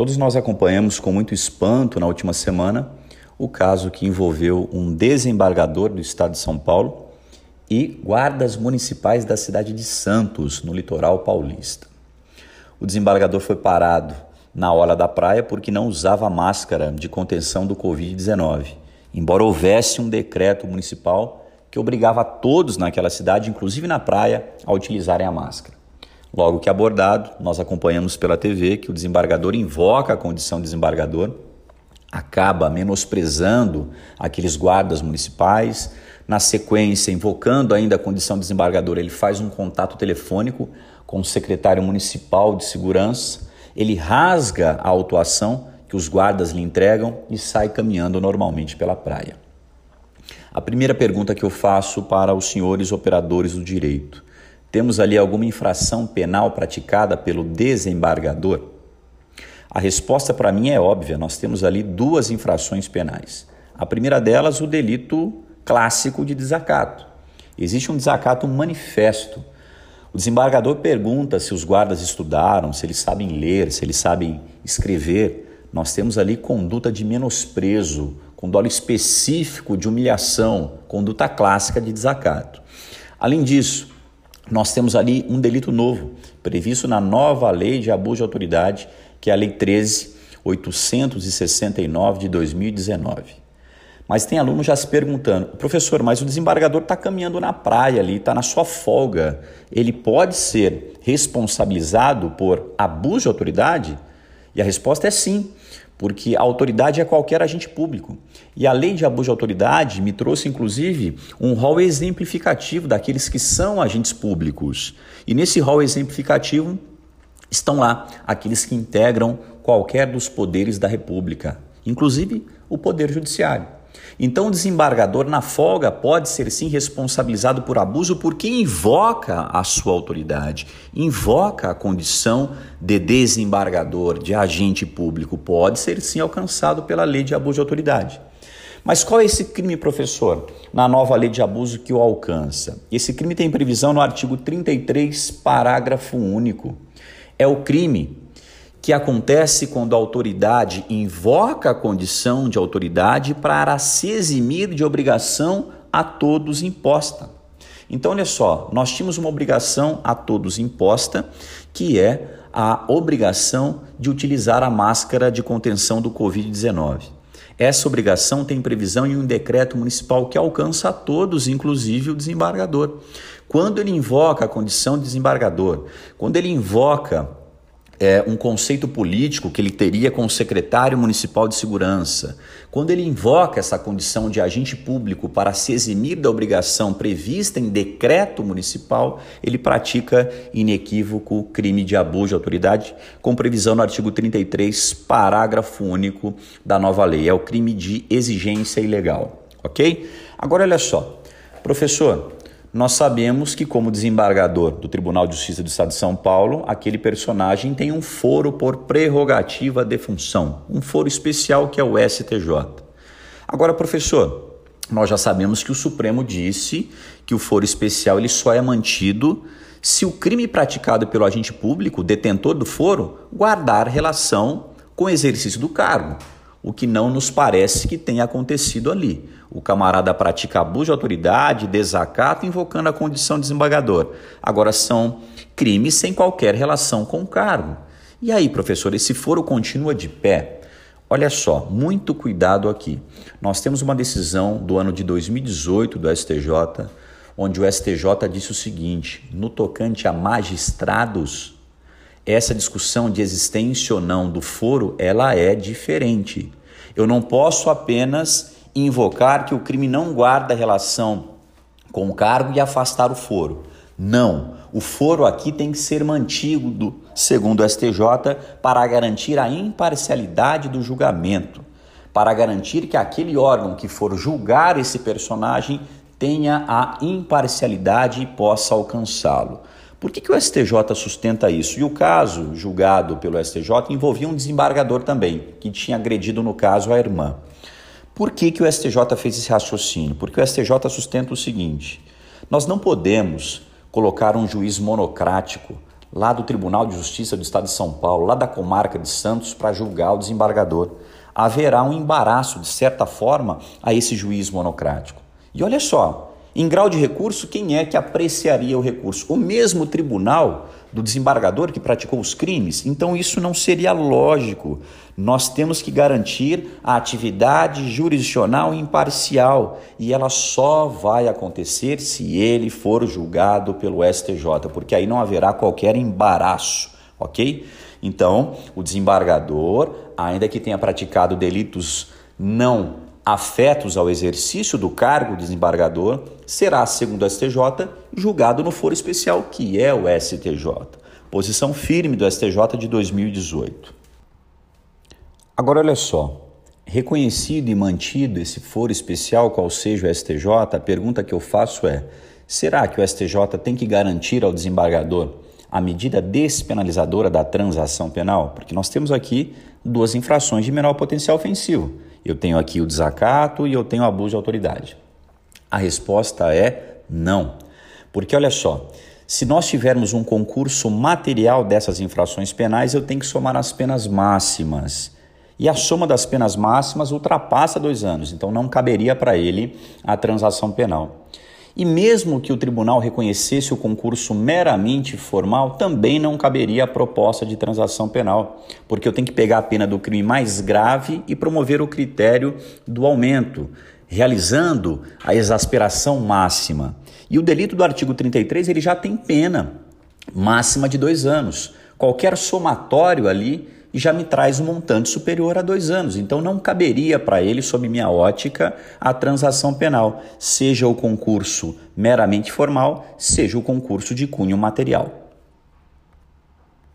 Todos nós acompanhamos com muito espanto na última semana o caso que envolveu um desembargador do estado de São Paulo e guardas municipais da cidade de Santos, no litoral paulista. O desembargador foi parado na hora da praia porque não usava máscara de contenção do Covid-19, embora houvesse um decreto municipal que obrigava todos naquela cidade, inclusive na praia, a utilizarem a máscara. Logo que abordado, nós acompanhamos pela TV que o desembargador invoca a condição de desembargador, acaba menosprezando aqueles guardas municipais, na sequência, invocando ainda a condição de desembargador, ele faz um contato telefônico com o secretário municipal de segurança, ele rasga a autuação que os guardas lhe entregam e sai caminhando normalmente pela praia. A primeira pergunta que eu faço para os senhores operadores do direito: temos ali alguma infração penal praticada pelo desembargador? A resposta para mim é óbvia: nós temos ali duas infrações penais. A primeira delas, o delito clássico de desacato. Existe um desacato manifesto. O desembargador pergunta se os guardas estudaram, se eles sabem ler, se eles sabem escrever. Nós temos ali conduta de menosprezo, com dolo específico de humilhação, conduta clássica de desacato. Além disso, nós temos ali um delito novo, previsto na nova lei de abuso de autoridade, que é a Lei 13.869 de 2019. Mas tem aluno já se perguntando, professor, mas o desembargador está caminhando na praia ali, está na sua folga. Ele pode ser responsabilizado por abuso de autoridade? E a resposta é sim porque a autoridade é qualquer agente público. E a lei de abuso de autoridade me trouxe, inclusive, um rol exemplificativo daqueles que são agentes públicos. E nesse rol exemplificativo estão lá aqueles que integram qualquer dos poderes da República, inclusive o Poder Judiciário. Então, o desembargador, na folga, pode ser sim responsabilizado por abuso porque invoca a sua autoridade, invoca a condição de desembargador, de agente público. Pode ser sim alcançado pela lei de abuso de autoridade. Mas qual é esse crime, professor, na nova lei de abuso que o alcança? Esse crime tem previsão no artigo 33, parágrafo único. É o crime que acontece quando a autoridade invoca a condição de autoridade para se eximir de obrigação a todos imposta. Então, olha só, nós tínhamos uma obrigação a todos imposta, que é a obrigação de utilizar a máscara de contenção do Covid-19. Essa obrigação tem previsão em um decreto municipal que alcança a todos, inclusive o desembargador. Quando ele invoca a condição de desembargador, quando ele invoca é, um conceito político que ele teria com o secretário municipal de segurança, quando ele invoca essa condição de agente público para se eximir da obrigação prevista em decreto municipal, ele pratica inequívoco crime de abuso de autoridade, com previsão no artigo 33, parágrafo único da nova lei. É o crime de exigência ilegal, ok? Agora olha só, professor. Nós sabemos que, como desembargador do Tribunal de Justiça do Estado de São Paulo, aquele personagem tem um foro por prerrogativa de função, um foro especial que é o STJ. Agora, professor, nós já sabemos que o Supremo disse que o foro especial ele só é mantido se o crime praticado pelo agente público, detentor do foro, guardar relação com o exercício do cargo o que não nos parece que tenha acontecido ali. O camarada pratica abuso de autoridade, desacato, invocando a condição de desembargador. Agora são crimes sem qualquer relação com o cargo. E aí, professor, esse foro continua de pé? Olha só, muito cuidado aqui. Nós temos uma decisão do ano de 2018 do STJ, onde o STJ disse o seguinte: no tocante a magistrados, essa discussão de existência ou não do foro, ela é diferente. Eu não posso apenas invocar que o crime não guarda relação com o cargo e afastar o foro. Não, o foro aqui tem que ser mantido, segundo o STJ, para garantir a imparcialidade do julgamento, para garantir que aquele órgão que for julgar esse personagem tenha a imparcialidade e possa alcançá-lo. Por que, que o STJ sustenta isso? E o caso julgado pelo STJ envolvia um desembargador também, que tinha agredido, no caso, a irmã. Por que, que o STJ fez esse raciocínio? Porque o STJ sustenta o seguinte: nós não podemos colocar um juiz monocrático lá do Tribunal de Justiça do Estado de São Paulo, lá da comarca de Santos, para julgar o desembargador. Haverá um embaraço, de certa forma, a esse juiz monocrático. E olha só, em grau de recurso, quem é que apreciaria o recurso? O mesmo tribunal do desembargador que praticou os crimes? Então isso não seria lógico. Nós temos que garantir a atividade jurisdicional imparcial e ela só vai acontecer se ele for julgado pelo STJ, porque aí não haverá qualquer embaraço, ok? Então, o desembargador, ainda que tenha praticado delitos não afetos ao exercício do cargo de desembargador, será, segundo o STJ, julgado no foro especial, que é o STJ. Posição firme do STJ de 2018. Agora, olha só. Reconhecido e mantido esse foro especial, qual seja o STJ, a pergunta que eu faço é: será que o STJ tem que garantir ao desembargador a medida despenalizadora da transação penal? Porque nós temos aqui duas infrações de menor potencial ofensivo eu tenho aqui o desacato e eu tenho abuso de autoridade. A resposta é não. Porque olha só, se nós tivermos um concurso material dessas infrações penais, eu tenho que somar as penas máximas. E a soma das penas máximas ultrapassa dois anos, então não caberia para ele a transação penal. E mesmo que o tribunal reconhecesse o concurso meramente formal, também não caberia a proposta de transação penal, porque eu tenho que pegar a pena do crime mais grave e promover o critério do aumento, realizando a exasperação máxima. E o delito do artigo 33 ele já tem pena máxima de dois anos. Qualquer somatório ali e já me traz um montante superior a dois anos. Então não caberia para ele, sob minha ótica, a transação penal, seja o concurso meramente formal, seja o concurso de cunho material.